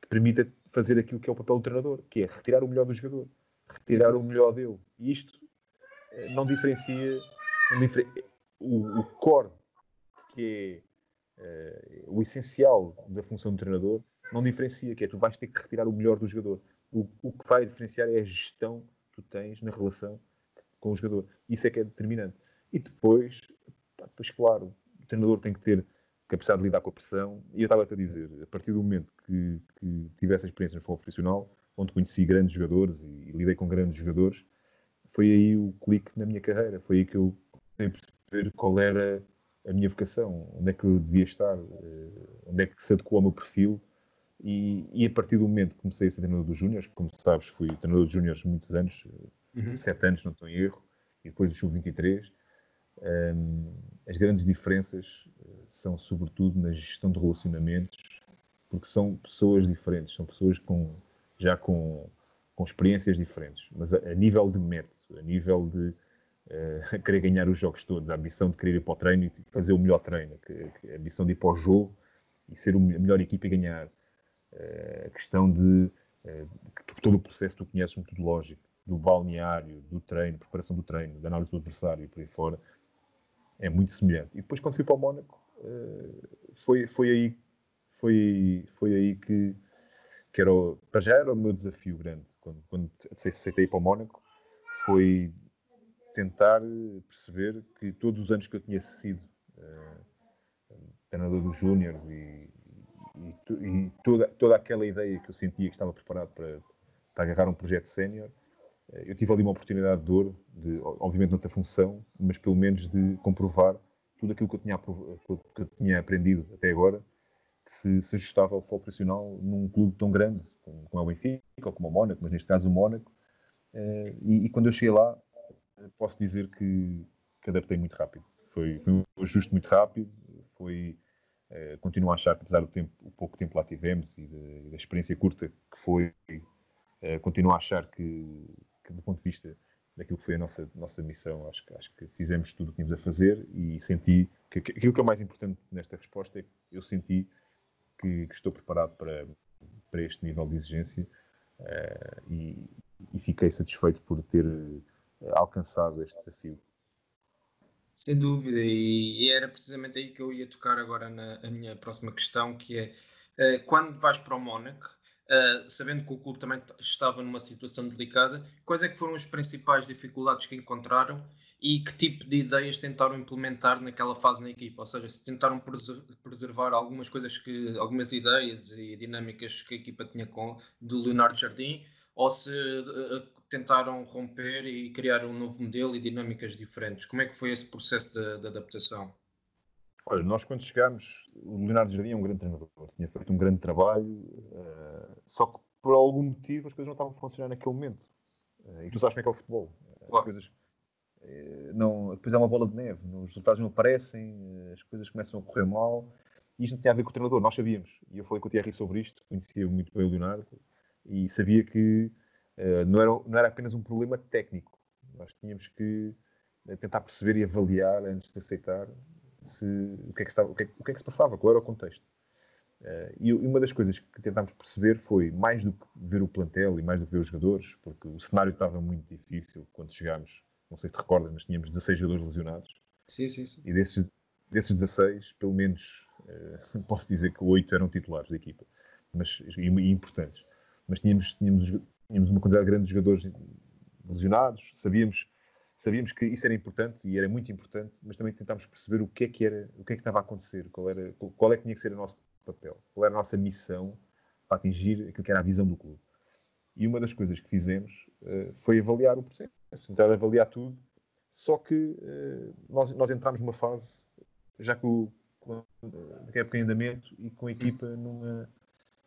que permita fazer aquilo que é o papel do treinador, que é retirar o melhor do jogador retirar o melhor dele. E isto eh, não diferencia, não o, o core, que é uh, o essencial da função do treinador, não diferencia, que é tu vais ter que retirar o melhor do jogador. O, o que vai diferenciar é a gestão que tu tens na relação com o jogador. Isso é que é determinante. E depois, depois claro, o treinador tem que ter capacidade de lidar com a pressão. E eu estava-te a dizer, a partir do momento que, que tive essa experiência no futebol profissional, onde conheci grandes jogadores e, e, lidei com grandes jogadores, foi aí o clique na minha carreira. Foi aí que eu comecei a perceber qual era a minha vocação, onde é que eu devia estar, eh, onde é que se adequou ao meu perfil. E, e a partir do momento que comecei a ser treinador dos Júniors, como sabes, fui treinador dos Júniors muitos anos, uhum. sete anos, não estou em erro, e depois do Sub-23, um, as grandes diferenças eh, são sobretudo na gestão de relacionamentos, porque são pessoas diferentes, são pessoas com já com, com experiências diferentes, mas a, a nível de método, a nível de uh, querer ganhar os jogos todos, a ambição de querer ir para o treino e fazer o melhor treino, que, que a ambição de ir para o jogo e ser a melhor equipa e ganhar, uh, a questão de uh, todo o processo que tu conheces metodológico, do balneário, do treino, preparação do treino, da análise do adversário e por aí fora, é muito semelhante. E depois, quando fui para o Mónaco, foi, foi, aí, foi, foi aí que que era o, para já era o meu desafio grande quando, quando aceitei para o Mónaco foi tentar perceber que todos os anos que eu tinha sido uh, treinador dos Júniors e, e, e, toda, toda aquela ideia que eu sentia que estava preparado para, para agarrar um projeto sénior, eh, eu tive ali uma oportunidade de ouro, de, obviamente noutra função, mas pelo menos de comprovar tudo aquilo que eu tinha, que eu tinha aprendido até agora, que se, se ajustava ao futebol profissional num clube tão grande como, como é o Benfica ou como o Mónaco, mas neste caso o Mónaco. Eh, e, e, quando eu cheguei lá, posso dizer que, que adaptei muito rápido. Foi, foi um ajuste muito rápido, foi Uh, continuo a achar que, apesar do tempo, o pouco tempo lá tivemos e, de, e da experiência curta que foi, uh, continuo a achar que, que, do ponto de vista daquilo que foi a nossa, nossa missão, acho acho que fizemos tudo o que tínhamos a fazer e senti que, que aquilo que é o mais importante nesta resposta é que eu senti que, que estou preparado para, para este nível de exigência uh, e, e, fiquei satisfeito por ter alcançado este desafio. Sem dúvida, e, era precisamente aí que eu ia tocar agora na minha próxima questão, que é uh, quando vais para o Mónaco, uh, sabendo que o clube também estava numa situação delicada, quais é que foram as principais dificuldades que encontraram e que tipo de ideias tentaram implementar naquela fase na equipa? Ou seja, se tentaram preservar algumas coisas que, algumas ideias e dinâmicas que a equipa tinha com do Leonardo Jardim, ou se uh, tentaram romper e criar um novo modelo e dinâmicas diferentes. Como é que foi esse processo de, de adaptação? Olha, nós quando chegámos, o Leonardo Jardim é um grande treinador, tinha feito um grande trabalho, uh, só que por algum motivo as coisas não estavam a funcionar naquele momento. Uh, e tu sabes como é que é o futebol. Claro. As coisas, uh, não, depois é uma bola de neve, os resultados não aparecem, as coisas começam a correr mal. E isto não tinha a ver com o treinador, nós sabíamos. E eu falei com o Thierry sobre isto, conhecia muito bem o Leonardo, e sabia que eh, não, era, não era apenas um problema técnico. Nós tínhamos que eh, tentar perceber e avaliar antes de aceitar se, o, que é que estava, o, que é, o que é que se passava, qual era o contexto. Uh, e uma das coisas que tentámos perceber foi, mais do que ver o plantel e mais do que ver os jogadores, porque o cenário estava muito difícil quando chegámos, não sei se te recordas, mas tínhamos 16 jogadores lesionados. Sim, sim, sim. E desses, desses 16, pelo menos, uh, posso dizer que 8 eram titulares da equipa, mas, e, e importantes. Mas tínhamos, tínhamos tínhamos uma quantidade grande de jogadores lesionados, sabíamos, sabíamos que isso era importante e era muito importante, mas também tentámos perceber o que é que era, o que é que estava a acontecer, qual, era, qual é que tinha que ser o nosso papel, qual era a nossa missão para atingir aquilo que era a visão do clube. E uma das coisas que fizemos uh, foi avaliar o processo, tentar avaliar tudo, só que uh, nós, nós entramos numa fase, já com, com a época em andamento e com a equipa numa,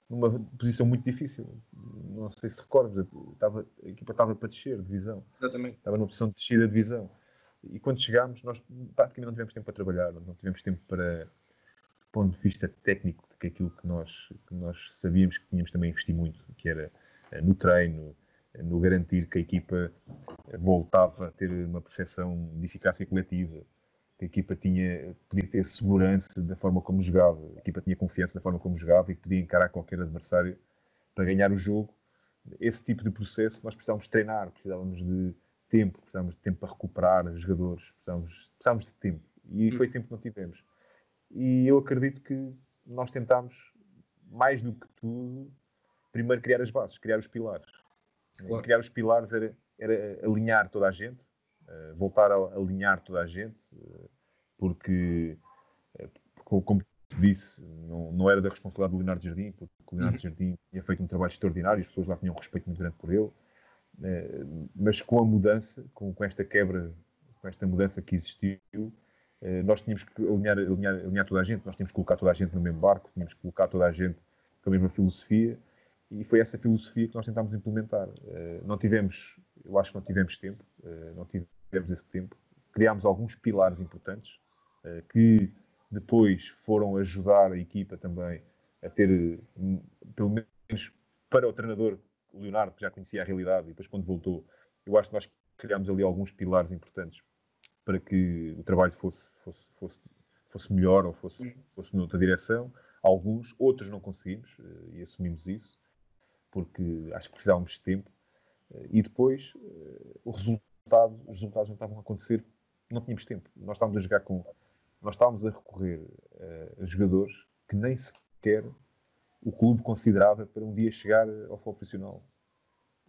numa posição muito difícil. Não sei se recordas, estava, a equipa estava para descer de divisão. Exatamente. Estava numa posição de descida de divisão. E quando chegámos, nós praticamente não tivemos tempo para trabalhar, não tivemos tempo para, do ponto de vista técnico, de que aquilo que nós, que nós sabíamos que tínhamos também investir muito, que era eh, no treino, eh, no garantir que a equipa voltava a ter uma percepção de eficácia coletiva, que a equipa tinha, podia ter segurança da forma como jogava, a equipa tinha confiança da forma como jogava e podia encarar qualquer adversário para ganhar o jogo. Esse tipo de processo nós precisávamos treinar, precisávamos de tempo, precisávamos de tempo para recuperar os jogadores, precisávamos, precisávamos de tempo. E foi tempo que não tivemos. E eu acredito que nós tentámos, mais do que tudo, primeiro criar as bases, criar os pilares. Claro. Criar os pilares era, era alinhar toda a gente, voltar a alinhar toda a gente, uh, porque, uh, como disse, não, não, era da responsabilidade do Leonardo Jardim, porque o Leonardo uhum. Jardim tinha feito um trabalho extraordinário, as pessoas lá tinham um respeito muito grande por ele, mas com a mudança, com, com, esta quebra, com esta mudança que existiu, nós tínhamos que alinhar, alinhar, alinhar toda a gente, nós tínhamos que colocar toda a gente no mesmo barco, tínhamos que colocar toda a gente com a mesma filosofia, e foi essa filosofia que nós tentámos implementar. não tivemos, eu acho que não tivemos tempo, não tivemos tivemos esse tempo, criámos alguns pilares importantes uh, que depois foram ajudar a equipa também a ter, um, pelo menos para o treinador, Leonardo, que já conhecia a realidade, e depois quando voltou, eu acho que nós criámos ali alguns pilares importantes para que o trabalho fosse, fosse, fosse, fosse melhor ou fosse, fosse noutra direção. Alguns, outros não conseguimos uh, e assumimos isso, porque acho que precisávamos de tempo. Uh, e depois, o resultado os resultados não estavam a acontecer, não tínhamos tempo. Nós estávamos a jogar com. Nós estávamos a recorrer uh, a jogadores que nem sequer o clube considerava para um dia chegar ao futebol profissional.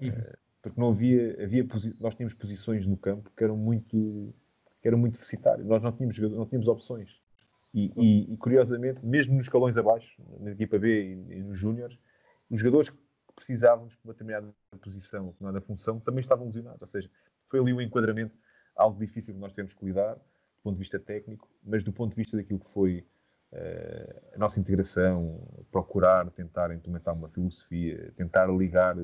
Uhum. Uh, porque não havia, havia nós tínhamos posições no campo que eram muito, que eram muito deficitárias. Nós não tínhamos, não tínhamos opções. E, e, e, curiosamente, mesmo nos escalões abaixo, na equipa B e, e nos Júniores, os jogadores que precisávamos de uma determinada posição, uma determinada função, também estavam lesionados. Ou seja, foi ali um enquadramento, algo difícil que nós temos que lidar, do ponto de vista técnico, mas do ponto de vista daquilo que foi uh, a nossa integração, procurar tentar implementar uma filosofia, tentar ligar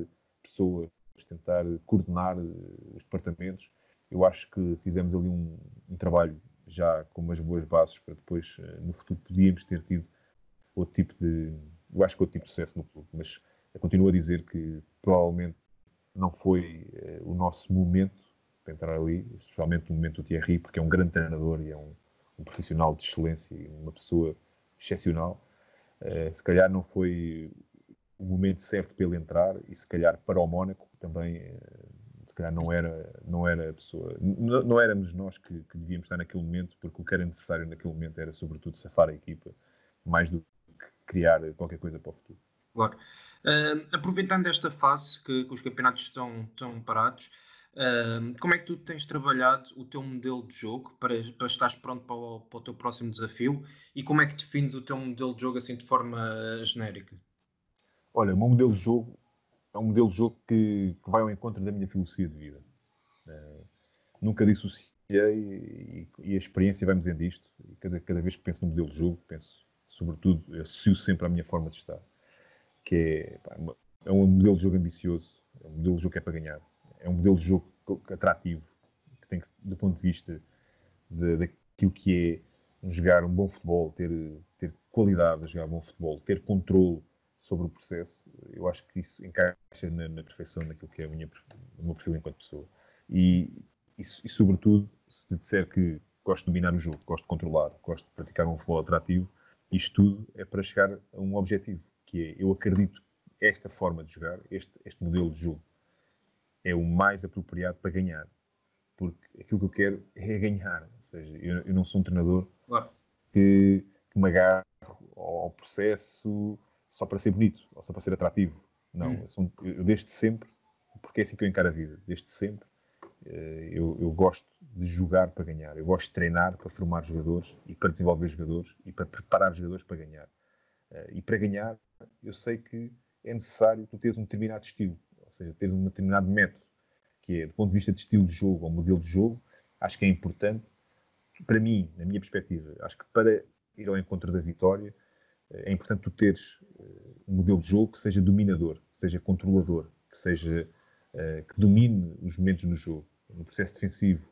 pessoas, tentar coordenar os departamentos, eu acho que fizemos ali um, um trabalho já com umas boas bases para depois, eh, no futuro, podíamos ter tido outro tipo de. Eu acho que outro tipo de sucesso no clube, mas continuo a dizer que provavelmente não foi eh, o nosso momento de entrar ali, especialmente no momento do Thierry, porque é um grande treinador e é um, um profissional de excelência e uma pessoa excepcional. Uh, se calhar não foi o momento certo para ele entrar e se calhar para o Mónaco também uh, calhar não era, não era a pessoa, não, não éramos nós que, que, devíamos estar naquele momento, porque o que era necessário naquele momento era, sobretudo, safar a equipa, mais do que criar qualquer coisa para o futuro. Claro. Uh, aproveitando esta fase que, que, os campeonatos estão, estão parados, como é que tu tens trabalhado o teu modelo de jogo para, para estares pronto para o, para o teu próximo desafio e como é que defines o teu modelo de jogo assim de forma genérica? Olha, o meu modelo de jogo é um modelo de jogo que, que vai ao encontro da minha filosofia de vida. Uh, nunca dissociei e, e, a experiência vai-me dizendo isto. Cada, cada vez que penso no modelo de jogo, penso, sobretudo, associo sempre à minha forma de estar. Que é, pá, é um modelo de jogo ambicioso, é um modelo de jogo que é para ganhar, é um modelo de jogo atrativo, que tem que, do ponto de vista daquilo que é jogar um bom futebol, ter, ter qualidade a jogar bom futebol, ter controle sobre o processo, eu acho que isso encaixa na, na perfeição naquilo que é a minha, o meu perfil enquanto pessoa. E, e, e, sobretudo, se te disser que gosto de dominar o jogo, gosto de controlar, gosto de praticar um futebol atrativo, isto tudo é para chegar a um objetivo, que é, eu acredito esta forma de jogar, este, este modelo de jogo, é o mais apropriado para ganhar. Porque aquilo que eu quero é ganhar. Ou seja, eu, eu não sou um treinador claro. que, que me agarro ao processo só para ser bonito ou só para ser atrativo. Não, hum. eu, sou, eu, desde sempre, porque é assim que eu encaro a vida, desde sempre, eh, eu, eu, gosto de jogar para ganhar, eu gosto de treinar para formar jogadores e para desenvolver jogadores e para preparar jogadores para ganhar. Eh, e para ganhar, eu sei que é necessário tu teres um determinado estilo, seja, teres um determinado método, que é, do ponto de vista de estilo de jogo ou modelo de jogo, acho que é importante, para mim, na minha perspectiva, acho que para ir ao encontro da vitória, é importante tu teres eh, um modelo de jogo que seja dominador, que seja controlador, que seja eh, que domine os momentos no jogo, no processo defensivo,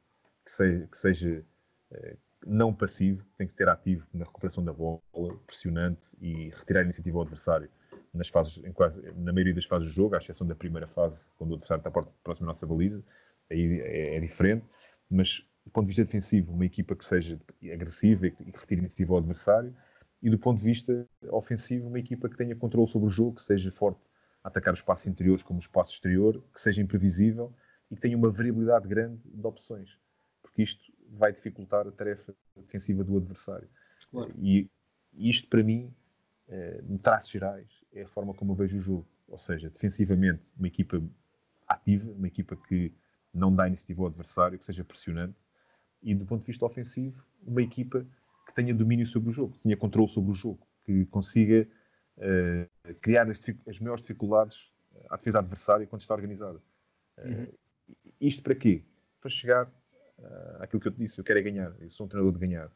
que seja, que seja eh, não passivo, tem que ser ativo na recuperação da bola, pressionante e retirar a iniciativa ao adversário nas fases, quase, na maioria das fases do jogo, à exceção da primeira fase, quando o adversário está próximo à nossa baliza, aí é, é, diferente, mas do ponto de vista defensivo, uma equipa que seja agressiva e que retire iniciativa ao adversário, e do ponto de vista ofensivo, uma equipa que tenha controle sobre o jogo, que seja forte a atacar os espaços interiores como o espaço exterior, que seja imprevisível e que tenha uma variabilidade grande de opções, porque isto vai dificultar a tarefa defensiva do adversário. Claro. E isto, para mim, eh, em traços gerais, é a forma como eu vejo o jogo. Ou seja, defensivamente, uma equipa ativa, uma equipa que não dá iniciativa ao adversário, que seja pressionante, e do ponto de vista ofensivo, uma equipa que tenha domínio sobre o jogo, que tenha controle sobre o jogo, que consiga uh, criar as, as, maiores dificuldades à defesa adversária quando está organizada. Uh, uhum. Isto para quê? Para chegar uh, àquilo que eu te disse, eu quero é ganhar, eu sou um treinador de ganhar.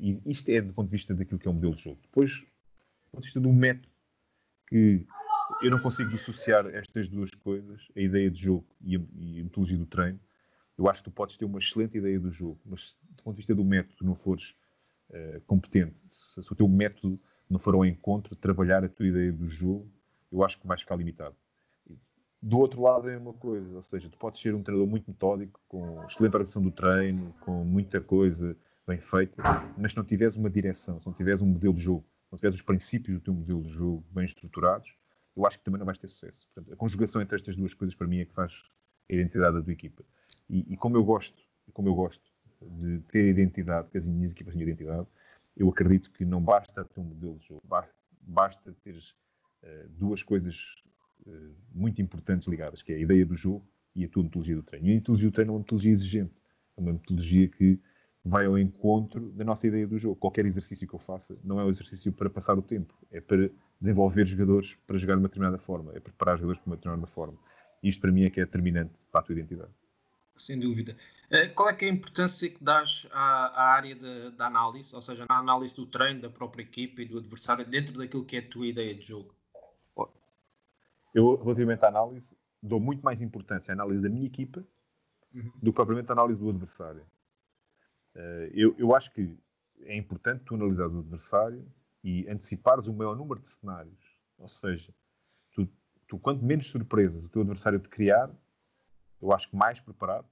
e isto é do ponto de vista daquilo que é o modelo de jogo. Depois, do ponto de vista do método, que eu não consigo dissociar estas duas coisas, a ideia de jogo e a, e a metodologia do treino. Eu acho que tu podes ter uma excelente ideia do jogo, mas do ponto de vista do método, não fores uh, competente, se, se, o teu método não for ao encontro de trabalhar a tua ideia do jogo, eu acho que vais ficar limitado. Do outro lado é uma coisa, ou seja, tu podes ser um treinador muito metódico, com excelente organização do treino, com muita coisa bem feita, mas se não tiveres uma direção, se não tiveres um modelo de jogo, não tiveres os princípios do teu modelo de jogo bem estruturados, eu acho que também não vais ter sucesso. Portanto, a conjugação entre estas duas coisas, para mim, é que faz a identidade da tua equipa. E, e como eu gosto, como eu gosto de ter identidade, que as minhas equipas tenham identidade, eu acredito que não basta ter um modelo de jogo, basta ter uh, duas coisas uh, muito importantes ligadas, que é a ideia do jogo e a tua metodologia do treino. E a metodologia do treino é uma metodologia exigente, é uma metodologia que vai ao encontro da nossa ideia do jogo. Qualquer exercício que eu faça não é um exercício para passar o tempo, é para desenvolver jogadores para jogar de uma determinada forma, é preparar jogadores para uma determinada forma. Isto para mim é que é determinante para a tua identidade. Sem dúvida. Uh, qual é é a importância que dás à, à área da análise, ou seja, na análise do treino, da própria equipe e do adversário, dentro daquilo que é a tua ideia de jogo? Eu, relativamente à análise, dou muito mais importância à análise da minha equipa uhum. do que propriamente à análise do adversário. Uh, eu, eu acho que é importante tu analisar o adversário e antecipares o maior número de cenários. Ou seja, tu, tu quanto menos surpresas o teu adversário te criar, eu acho que mais preparado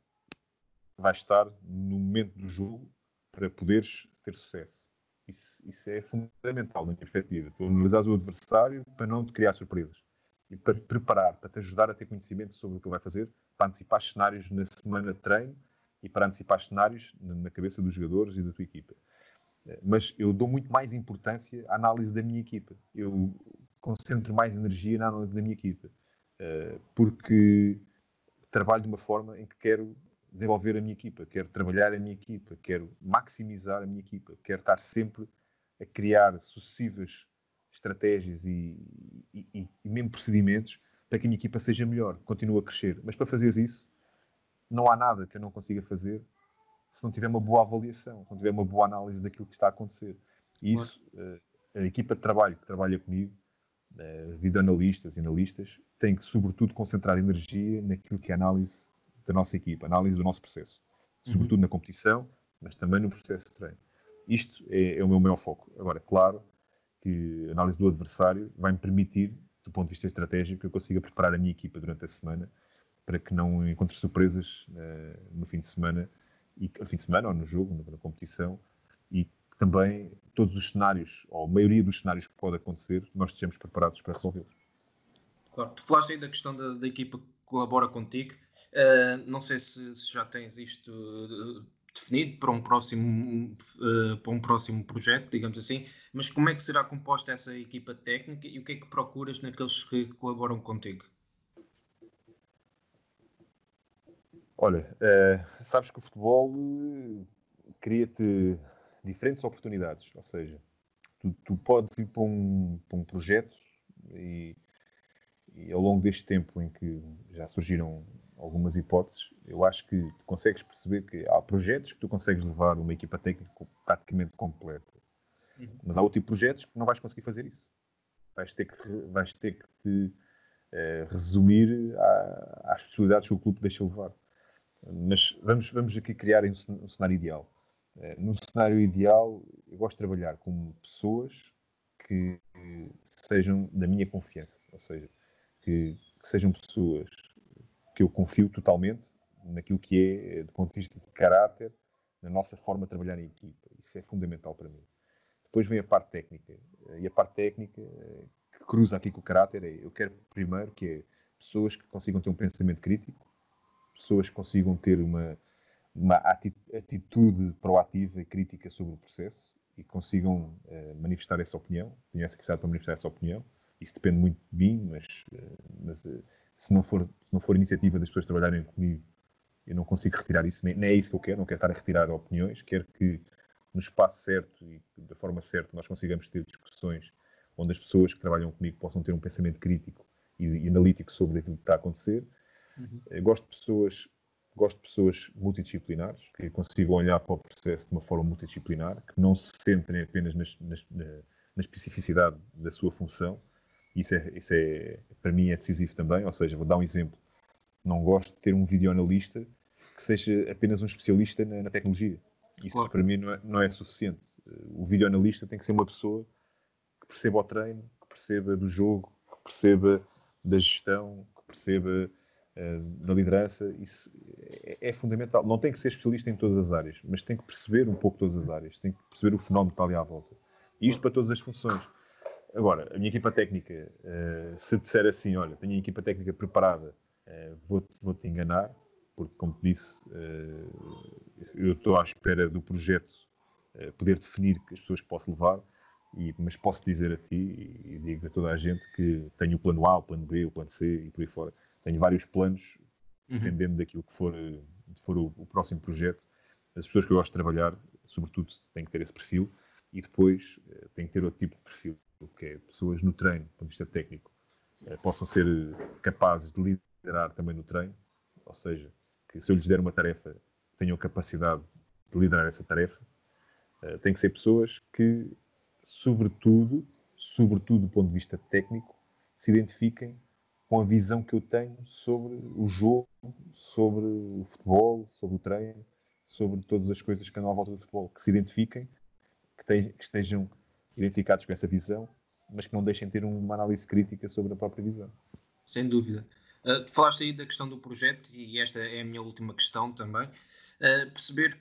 vais estar no momento do jogo para poderes ter sucesso. Isso, isso é fundamental na minha perspectiva. Tu analisares o adversário para não te criar surpresas e para te preparar, para te ajudar a ter conhecimento sobre o que ele vai fazer, para antecipar cenários na semana de treino e para antecipar cenários na cabeça dos jogadores e da tua equipa. Eh, mas eu dou muito mais importância à análise da minha equipa. Eu concentro mais energia na análise da minha equipa. Eh, porque trabalho de uma forma em que quero desenvolver a minha equipa, quero trabalhar a minha equipa, quero maximizar a minha equipa, quero estar sempre a criar sucessivas estratégias e, e, e mesmo procedimentos para que a minha equipa seja melhor, continue a crescer. Mas para fazer isso, não há nada que eu não consiga fazer se não tiver uma boa avaliação, se não tiver uma boa análise daquilo que está a acontecer. E isso, eh, a equipa de trabalho que trabalha comigo, uh, videoanalistas e analistas, tem que, sobretudo, concentrar energia naquilo que é a análise da nossa equipa, análise do nosso processo. Sobretudo uhum. na competição, mas também no processo de treino. Isto é, é o meu maior foco. Agora, claro que a análise do adversário vai me permitir, do ponto de vista estratégico, que eu consiga preparar a minha equipa durante a semana para que não encontre surpresas uh, no fim de semana, e, no fim de semana ou no jogo, na, na competição, e também todos os cenários, ou a maioria dos cenários que pode acontecer, nós estejamos preparados para resolvê-los. Claro, tu falaste aí da questão da, da equipa que colabora contigo. Uh, não sei se, se, já tens isto definido para um próximo uh, para um próximo projeto, digamos assim, mas como é que será composta essa equipa técnica e o que é que procuras naqueles que colaboram contigo? Olha, uh, sabes que o futebol uh, cria-te diferentes oportunidades, ou seja, tu, tu podes ir para um, para um projeto e, e, ao longo deste tempo em que já surgiram algumas hipóteses, eu acho que tu consegues perceber que há projetos que tu consegues levar uma equipa técnica praticamente completa, uhum. mas há outro tipo de projetos que não vais conseguir fazer isso. Vais ter que, vais ter que te uh, resumir à, às possibilidades que o clube deixa levar. Mas vamos, vamos aqui criar um cenário ideal. Uh, no cenário ideal, eu gosto de trabalhar com pessoas que sejam da minha confiança, ou seja, que, que sejam pessoas que eu confio totalmente naquilo que é, do ponto de vista de caráter, na nossa forma de trabalhar em equipa. Isso é fundamental para mim. Depois vem a parte técnica. E a parte técnica eh, que cruza aqui com o caráter é, eu quero primeiro que é pessoas que consigam ter um pensamento crítico, pessoas consigam ter uma, uma atitude proativa e crítica sobre o processo e consigam uh, manifestar essa opinião. Tenho essa capacidade para manifestar essa opinião. Isso depende muito de mim, mas, uh, mas uh, se, não for, se não for iniciativa das pessoas trabalharem comigo, eu não consigo retirar isso. Nem, nem, é isso que eu quero. Não quero estar a retirar opiniões. Quero que no espaço certo e da forma certa nós consigamos ter discussões onde as pessoas que trabalham comigo possam ter um pensamento crítico e, e analítico sobre aquilo que está a acontecer Uhum. Gosto de pessoas gosto de pessoas multidisciplinares, que consigam olhar para o processo de uma forma multidisciplinar, que não se centrem apenas nas, nas, na, na, especificidade da sua função. Isso, é, isso é, para mim, é decisivo também. Ou seja, vou dar um exemplo. Não gosto de ter um videoanalista que seja apenas um especialista na, na tecnologia. Isso, claro. para mim, não é, não é suficiente. O videoanalista tem que ser uma pessoa que perceba o treino, que perceba do jogo, que perceba da gestão, que perceba eh, da liderança, isso é, é, fundamental. Não tem que ser especialista em todas as áreas, mas tem que perceber um pouco todas as áreas, tem que perceber o fenómeno que está ali à volta. E isto para todas as funções. Agora, a minha equipa técnica, uh, se disser assim, olha, tenho a equipa técnica preparada, uh, vou-te vou enganar, porque, como te disse, eu estou à espera do projeto poder definir as pessoas que posso levar, mas posso dizer a ti e digo a toda a gente que tenho o plano A, o plano B, o plano C e por aí fora tenho vários planos, uhum. dependendo daquilo que for, for o, o, próximo projeto, as pessoas que eu gosto de trabalhar, sobretudo, têm que ter esse perfil e depois uh, têm que ter outro tipo de perfil, que é pessoas no treino, do ponto de vista técnico, uh, possam ser capazes de liderar também no treino, ou seja, que se eu lhes der uma tarefa, tenham capacidade de liderar essa tarefa. Uh, tem que ser pessoas que, sobretudo, sobretudo do ponto de vista técnico, se identifiquem com a visão que eu tenho sobre o jogo, sobre o futebol, sobre o treino, sobre todas as coisas que andam à volta do futebol, que se identifiquem, que, te, que estejam identificados com essa visão, mas que não deixem ter uma análise crítica sobre a própria visão. Sem dúvida. Uh, falaste aí da questão do projeto, e esta é a minha última questão também. Uh, perceber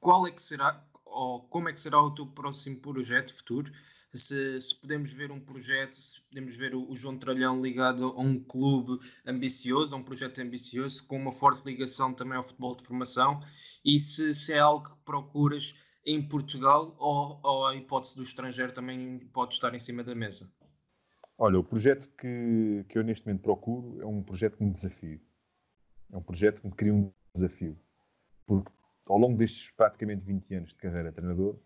qual é que será, ou como é que será o teu próximo projeto futuro, se, se, podemos ver um projeto, se podemos ver o, o, João Tralhão ligado a um clube ambicioso, a um projeto ambicioso, com uma forte ligação também ao futebol de formação, e se, se é algo que procuras em Portugal ou, ou, a hipótese do estrangeiro também pode estar em cima da mesa? Olha, o projeto que, que eu neste momento procuro é um projeto que me desafio. É um projeto que me cria um desafio. Porque ao longo destes praticamente 20 anos de carreira de treinador,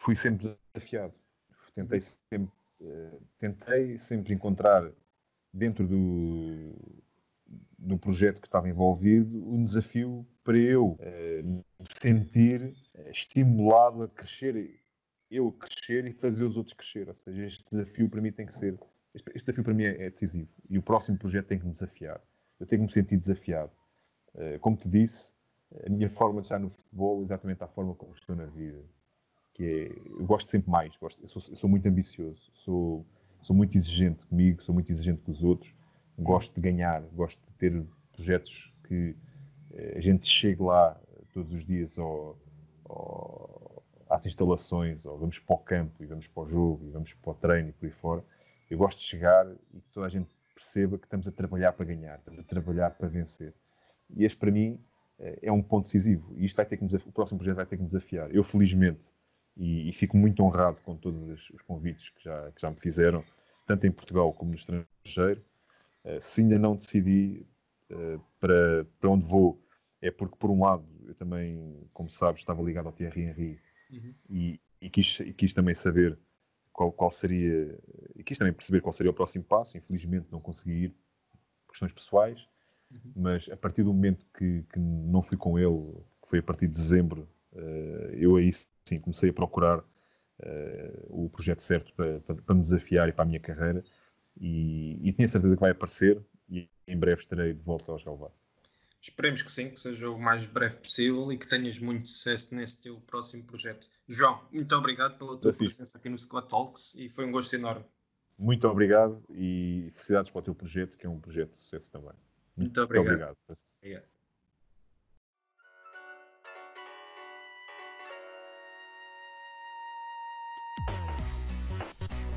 fui sempre desafiado Tentei sempre, tentei sempre encontrar dentro do, do projeto que estava envolvido um desafio para eu uh, me sentir estimulado a crescer, eu crescer e fazer os outros crescer. Ou seja, este desafio para mim tem que ser. Este, este desafio para mim é, é, decisivo e o próximo projeto tem que me desafiar. Eu tenho que me sentir desafiado. Uh, como te disse, a minha forma de estar no futebol é exatamente a forma como estou na vida que é, eu gosto sempre mais, gosto, eu, sou, eu sou muito ambicioso, sou, sou muito exigente comigo, sou muito exigente com os outros, gosto de ganhar, gosto de ter projetos que eh, a gente chegue lá todos os dias ao, ao, às instalações, ou vamos para o campo, e vamos para o jogo, e vamos para o treino e por aí fora. Eu gosto de chegar e que toda a gente perceba que estamos a trabalhar para ganhar, estamos a trabalhar para vencer. E este, para mim, eh, é um ponto decisivo. E isto vai ter que o próximo projeto vai ter que me desafiar. Eu, felizmente, e, e, fico muito honrado com todos os, os convites que já, que já me fizeram, tanto em Portugal como no estrangeiro. Uh, se ainda não decidi uh, para, para onde vou, é porque, por um lado, eu também, como sabes, estava ligado ao Thierry Henry uhum. e, e, quis, e quis também saber qual, qual seria, e quis também perceber qual seria o próximo passo. Infelizmente, não consegui ir por questões pessoais, uhum. mas a partir do momento que, que não fui com ele, que foi a partir de dezembro, uh, eu aí sim, comecei a procurar uh, o projeto certo para, para, para, me desafiar e para a minha carreira e, e tenho certeza que vai aparecer e em breve estarei de volta aos Galvar. Esperemos que sim, que seja o mais breve possível e que tenhas muito sucesso nesse teu próximo projeto. João, muito obrigado pela tua Assiste. presença aqui no Squad Talks e foi um gosto enorme. Muito obrigado e felicidades para o teu projeto, que é um projeto de sucesso também. Muito, muito obrigado. obrigado. obrigado.